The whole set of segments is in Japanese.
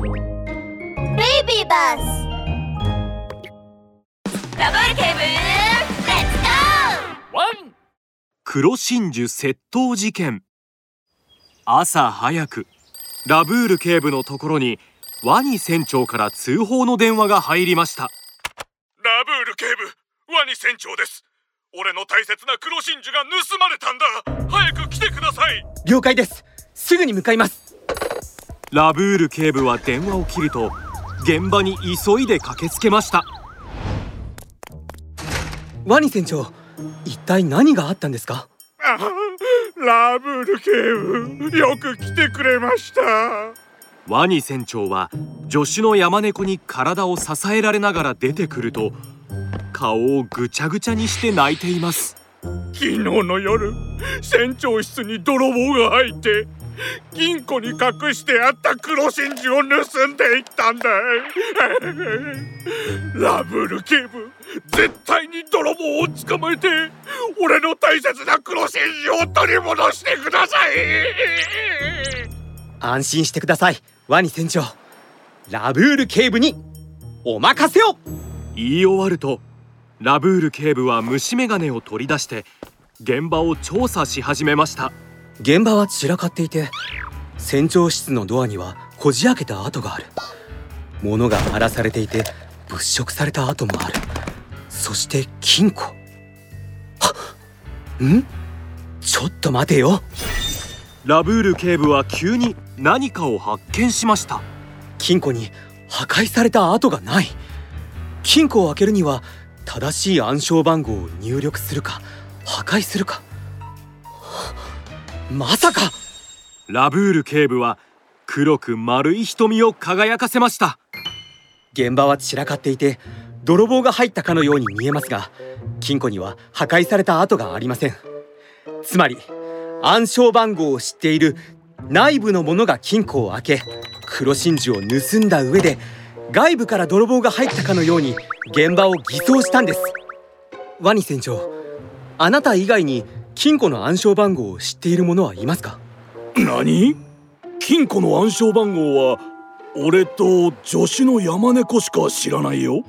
ベイビーバスダブルケーブルレッツゴーワン黒真珠窃盗事件。朝早くラブール警部のところにワニ船長から通報の電話が入りました。ラブール警部ワニ船長です。俺の大切な黒真珠が盗まれたんだ。早く来てください。了解です。すぐに向かいますラブール警部は電話を切ると現場に急いで駆けつけました。ワニ船長一体何があったんですか？ラブール警部よく来てくれました。ワニ船長は助手の山猫に体を支えられながら出てくると顔をぐちゃぐちゃにして泣いています。昨日の夜船長室に泥棒が入って金庫に隠してあった黒真珠を盗んでいったんだラブール警部絶対に泥棒を捕まえて俺の大切な黒真珠を取り戻してください。安心してくださいワニ船長。ラブール警部にお任せを。言い終わるとラブール警部は虫眼鏡を取り出して現場を調査し始めました現場は散らかっていて船長室のドアにはこじ開けた跡がある。物が荒らされていて物色された跡もある。そして金庫。はっん？ちょっと待てよ。ラブール警部は急に何かを発見しました。金庫に破壊された跡がない。金庫を開けるには正しい暗証番号を入力するか破壊するかまさか。ラブール警部は黒く丸い瞳を輝かせました。現場は散らかっていて泥棒が入ったかのように見えますが金庫には破壊された跡がありません。つまり暗証番号を知っている内部の者が金庫を開け黒真珠を盗んだ上で外部から泥棒が入ったかのように現場を偽装したんです。ワニ船長あなた以外に金庫の暗証番号を知っている者はいますか？何？金庫の暗証番号は俺と助手の山猫しか知らないよ。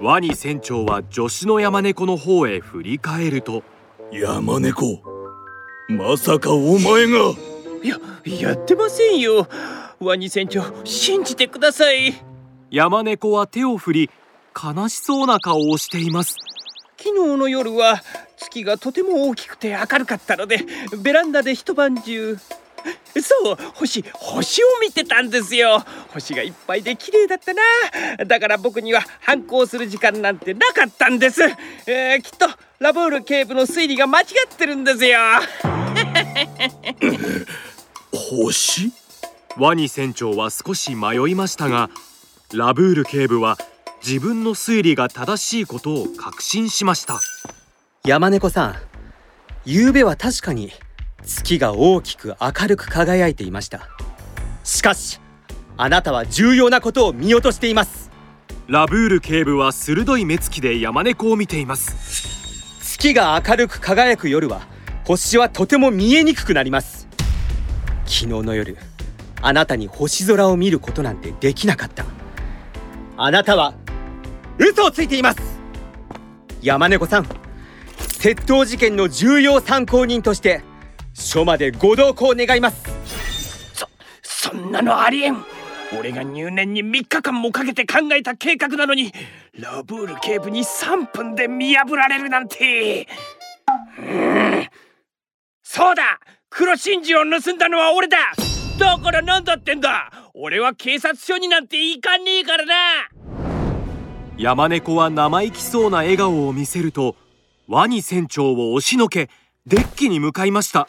ワニ船長は助手の山猫の方へ振り返ると。山猫。まさかお前が。いややってませんよ。ワニ船長信じてください。山猫は手を振り悲しそうな顔をしています。昨日の夜は月がとても大きくて明るかったのでベランダで一晩中そう星星を見てたんですよ。星がいっぱいで綺麗だったな。だから僕には反抗する時間なんてなかったんです、えー、きっとラブール警部の推理が間違ってるんですよ。星？ワニ船長は少し迷いましたがラブール警部は自分の推理が正しいことを確信しました。山猫さん昨べは確かに月が大きく明るく輝いていました。しかしあなたは重要なことを見落としています。ラブール警部は鋭い目つきで山猫を見ています。月が明るく輝く夜は星はとても見えにくくなります。昨日の夜あなたに星空を見ることなんてできなかった。あなたは嘘をついています。山猫さん窃盗事件の重要参考人として署までご同行願います。そそんなのありえん。俺が入念に3日間もかけて考えた計画なのにラブール警部に3分で見破られるなんて。うん。そうだ。黒真珠を盗んだのは俺だ。だからなんだってんだ。俺は警察署になんて行かねえからな。山猫は生意気そうな笑顔を見せるとワニ船長を押しのけデッキに向かいました。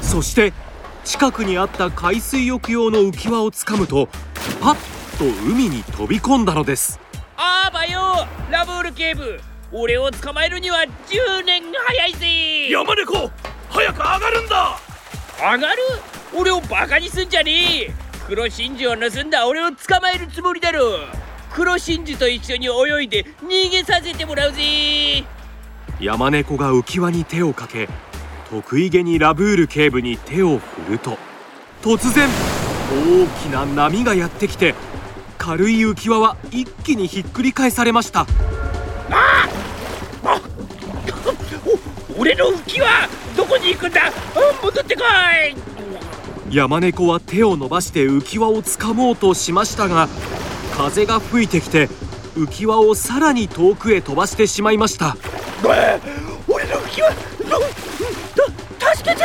そして近くにあった海水浴用の浮き輪をつかむとパッと海に飛び込んだのです。あばよラブール警部。俺を捕まえるには10年早いぜ。山猫早く上がるんだ。上がる？俺をバカにすんじゃねえ。黒真珠を盗んだ。俺を捕まえるつもりだろ黒真珠と一緒に泳いで逃げさせてもらうぜ山猫が浮き輪に手をかけ得意げにラブール警部に手を振ると突然大きな波がやってきて軽い浮き輪は一気にひっくり返されました。俺の浮き輪どこに行くんだ？戻ってこい！山猫は手を伸ばして浮き輪を掴もうとしましたが風が吹いてきて浮き輪をさらに遠くへ飛ばしてしまいました俺の浮き輪助けて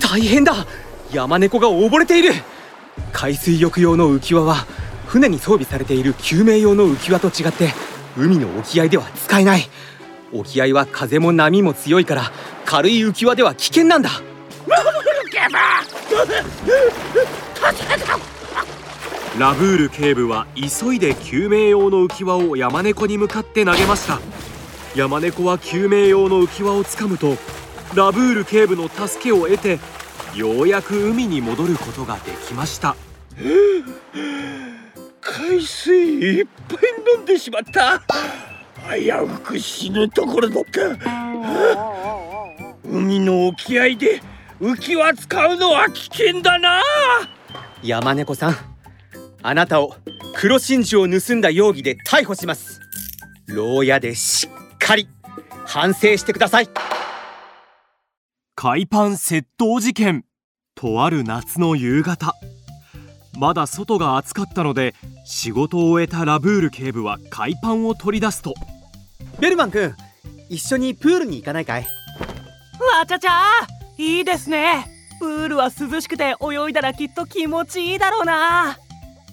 大変だ。山猫が溺れている。海水浴用の浮き輪は船に装備されている救命用の浮き輪と違って海の沖合では使えない。沖合は風も波も強いから軽い浮き輪では危険なんだ。ラブール警部は急いで救命用の浮き輪を山猫に向かって投げました。山猫は救命用の浮き輪をつかむとラブール警部の助けを得てようやく海に戻ることができました。海水いっぱい飲んでしまった。危うく死ぬところだった。海の沖合で浮き輪使うのは危険だな。山猫さんあなたを黒真珠を盗んだ容疑で逮捕します。牢屋でしっかり反省してください。海パン窃盗事件。とある夏の夕方。まだ外が暑かったので仕事を終えたラブール警部は海パンを取り出すと。ベルマン君一緒にプールに行かないかい？わちゃちゃいいですね。プールは涼しくて泳いだらきっと気持ちいいだろうな。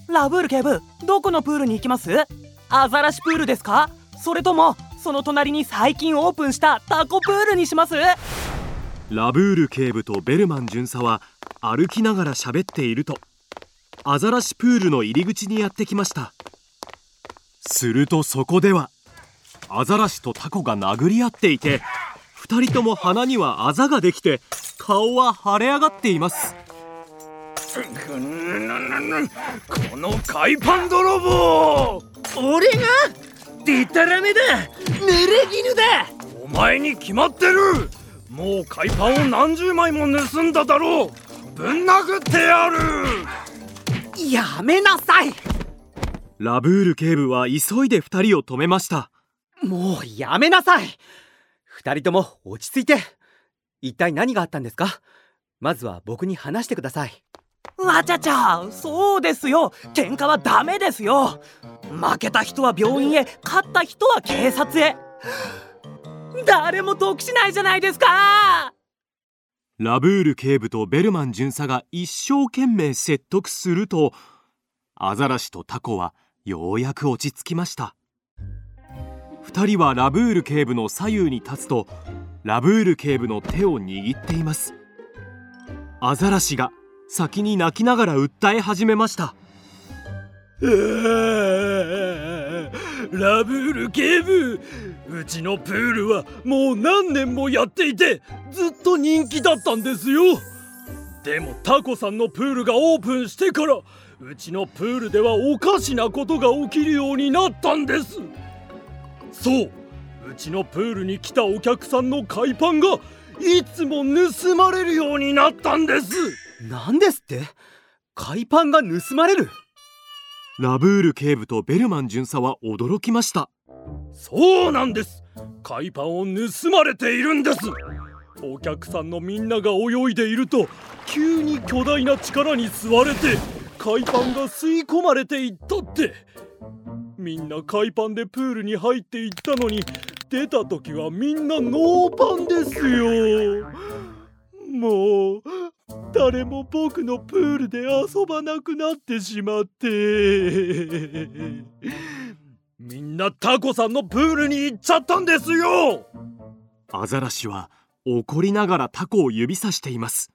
ラブール警部どこのプールに行きます？アザラシプールですか？それともその隣に最近オープンしたタコプールにします。ラブール警部とベルマン巡査は歩きながら喋っているとアザラシプールの入り口にやってきました。するとそこではアザラシとタコが殴り合っていて2人とも鼻にはあざができて顔は腫れ上がっています。この海パン泥棒。俺がデタラメだ。濡れ衣だ。お前に決まってる。もう海パンを何十枚も盗んだだろう。ぶん殴ってやる。やめなさい。ラブール警部は急いで2人を止めました。もうやめなさい。二人とも落ち着いて。一体何があったんですか？まずは僕に話してくださいわちゃちゃ。そうですよ。喧嘩はダメですよ。負けた人は病院へ勝った人は警察へ。誰も得しないじゃないですか。ラブール警部とベルマン巡査が一生懸命説得するとアザラシとタコはようやく落ち着きました。2人はラブール警部の左右に立つとラブール警部の手を握っています。アザラシが先に泣きながら訴え始めました。ラブール警部うちのプールはもう何年もやっていてずっと人気だったんですよ。でもタコさんのプールがオープンしてからうちのプールではおかしなことが起きるようになったんです。そううちのプールに来たお客さんの海パンがいつも盗まれるようになったんです。何ですって？海パンが盗まれる？ラブール警部とベルマン巡査は驚きました。そうなんです。海パンを盗まれているんです。お客さんのみんなが泳いでいると急に巨大な力に吸われて海パンが吸い込まれていったって。みんな海パンでプールに入っていったのに出た時はみんなノーパンですよ。もう誰も僕のプールで遊ばなくなってしまって。みんなタコさんのプールに行っちゃったんですよ。アザラシは怒りながらタコを指さしています。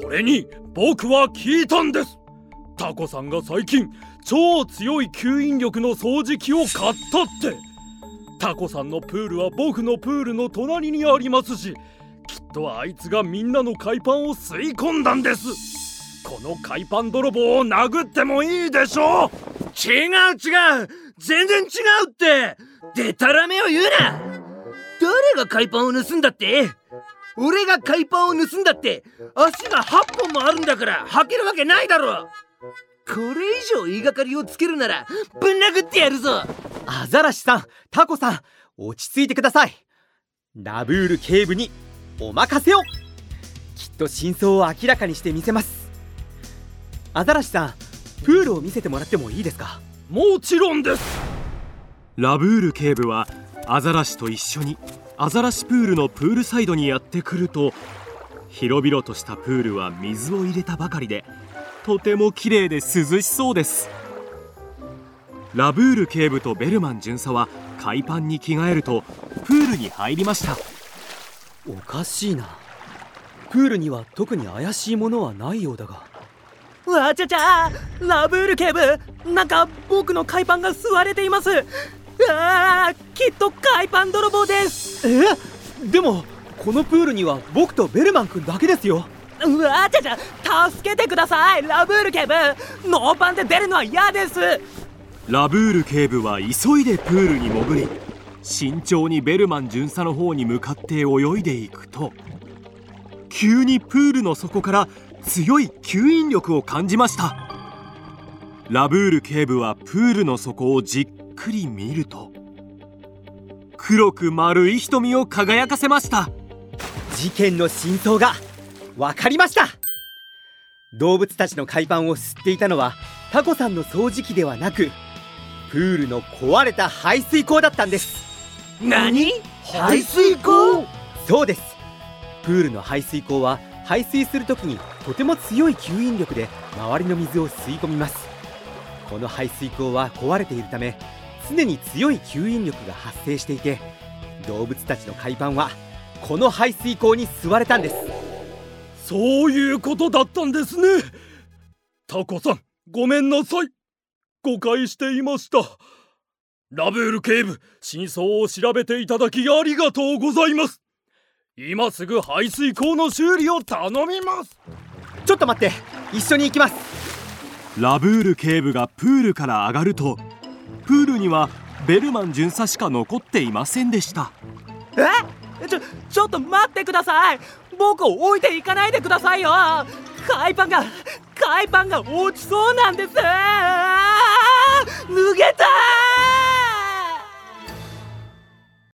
それに僕は聞いたんです。タコさんが最近超強い吸引力の掃除機を買ったってタコさんのプールは僕のプールの隣にありますしきっとあいつがみんなの海パンを吸い込んだんです。この海パン泥棒を殴ってもいいでしょう。違う違う。全然違うって。デタラメを言うな。誰が海パンを盗んだって？俺が海パンを盗んだって。足が8本もあるんだから履けるわけないだろ。これ以上言いがかりをつけるならぶん殴ってやるぞ。アザラシさんタコさん落ち着いてください。ラブール警部にお任せを。きっと真相を明らかにしてみせます。アザラシさんプールを見せてもらってもいいですか？もちろんです。ラブール警部はアザラシと一緒にアザラシプールのプールサイドにやってくると広々としたプールは水を入れたばかりでとても綺麗で涼しそうです。ラブール警部とベルマン巡査は海パンに着替えるとプールに入りました。おかしいな。プールには特に怪しいものはないようだが。わちゃちゃラブール警部なんか僕の海パンが吸われています。あーきっと海パン泥棒です。え？でもこのプールには僕とベルマン君だけですようわちゃちゃ助けてください。ラブール警部。ノーパンで出るのは嫌です。ラブール警部は急いでプールに潜り慎重にベルマン巡査の方に向かって泳いでいくと急にプールの底から強い吸引力を感じました。ラブール警部はプールの底をじっくり見ると黒く丸い瞳を輝かせました。事件の真相が分かりました。動物たちの海パンを吸っていたのはタコさんの掃除機ではなくプールの壊れた排水口だったんです。何？排水口そうです。プールの排水口は排水するときにとても強い吸引力で周りの水を吸い込みます。この排水口は壊れているため常に強い吸引力が発生していて動物たちの海パンはこの排水口に吸われたんですそういうことだったんですね。タコさんごめんなさい。誤解していました。ラブール警部真相を調べていただきありがとうございます。今すぐ排水口の修理を頼みます。ちょっと待って一緒に行きます。ラブール警部がプールから上がるとプールにはベルマン巡査しか残っていませんでした。え？ちょちょっと待ってください僕を置いていかないでくださいよ。海パンが海パンが落ちそうなんです。脱げたー